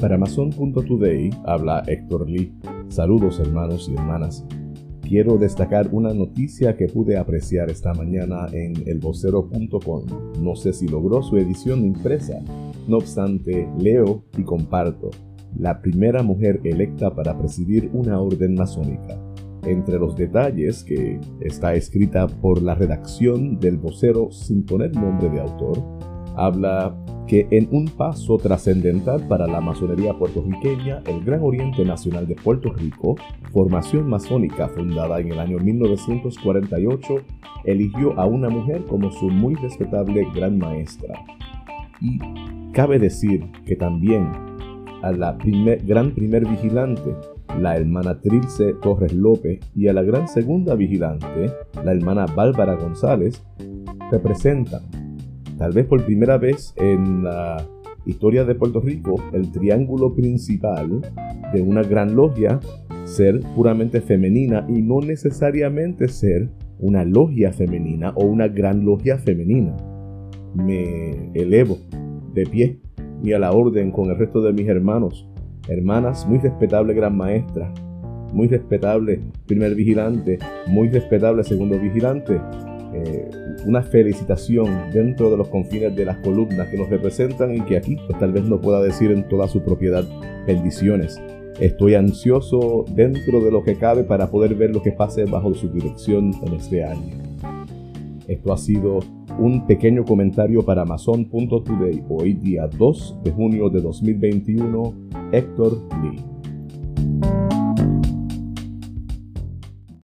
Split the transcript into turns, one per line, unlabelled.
Para Amazon.today habla Héctor Lee. Saludos hermanos y hermanas. Quiero destacar una noticia que pude apreciar esta mañana en elvocero.com. No sé si logró su edición impresa. No obstante, leo y comparto. La primera mujer electa para presidir una orden masónica. Entre los detalles que está escrita por la redacción del vocero sin poner nombre de autor, habla que en un paso trascendental para la masonería puertorriqueña, el Gran Oriente Nacional de Puerto Rico, formación masónica fundada en el año 1948, eligió a una mujer como su muy respetable gran maestra. Y cabe decir que también a la gran primer vigilante, la hermana Trilce Torres López, y a la gran segunda vigilante, la hermana Bárbara González, representan tal vez por primera vez en la historia de Puerto Rico, el triángulo principal de una gran logia ser puramente femenina y no necesariamente ser una logia femenina o una gran logia femenina. Me elevo de pie y a la orden con el resto de mis hermanos, hermanas, muy respetable gran maestra, muy respetable primer vigilante, muy respetable segundo vigilante, eh, una felicitación dentro de los confines de las columnas que nos representan y que aquí pues, tal vez no pueda decir en toda su propiedad bendiciones. Estoy ansioso dentro de lo que cabe para poder ver lo que pase bajo su dirección en este año. Esto ha sido un pequeño comentario para Amazon.today hoy día 2 de junio de 2021, Héctor Lee.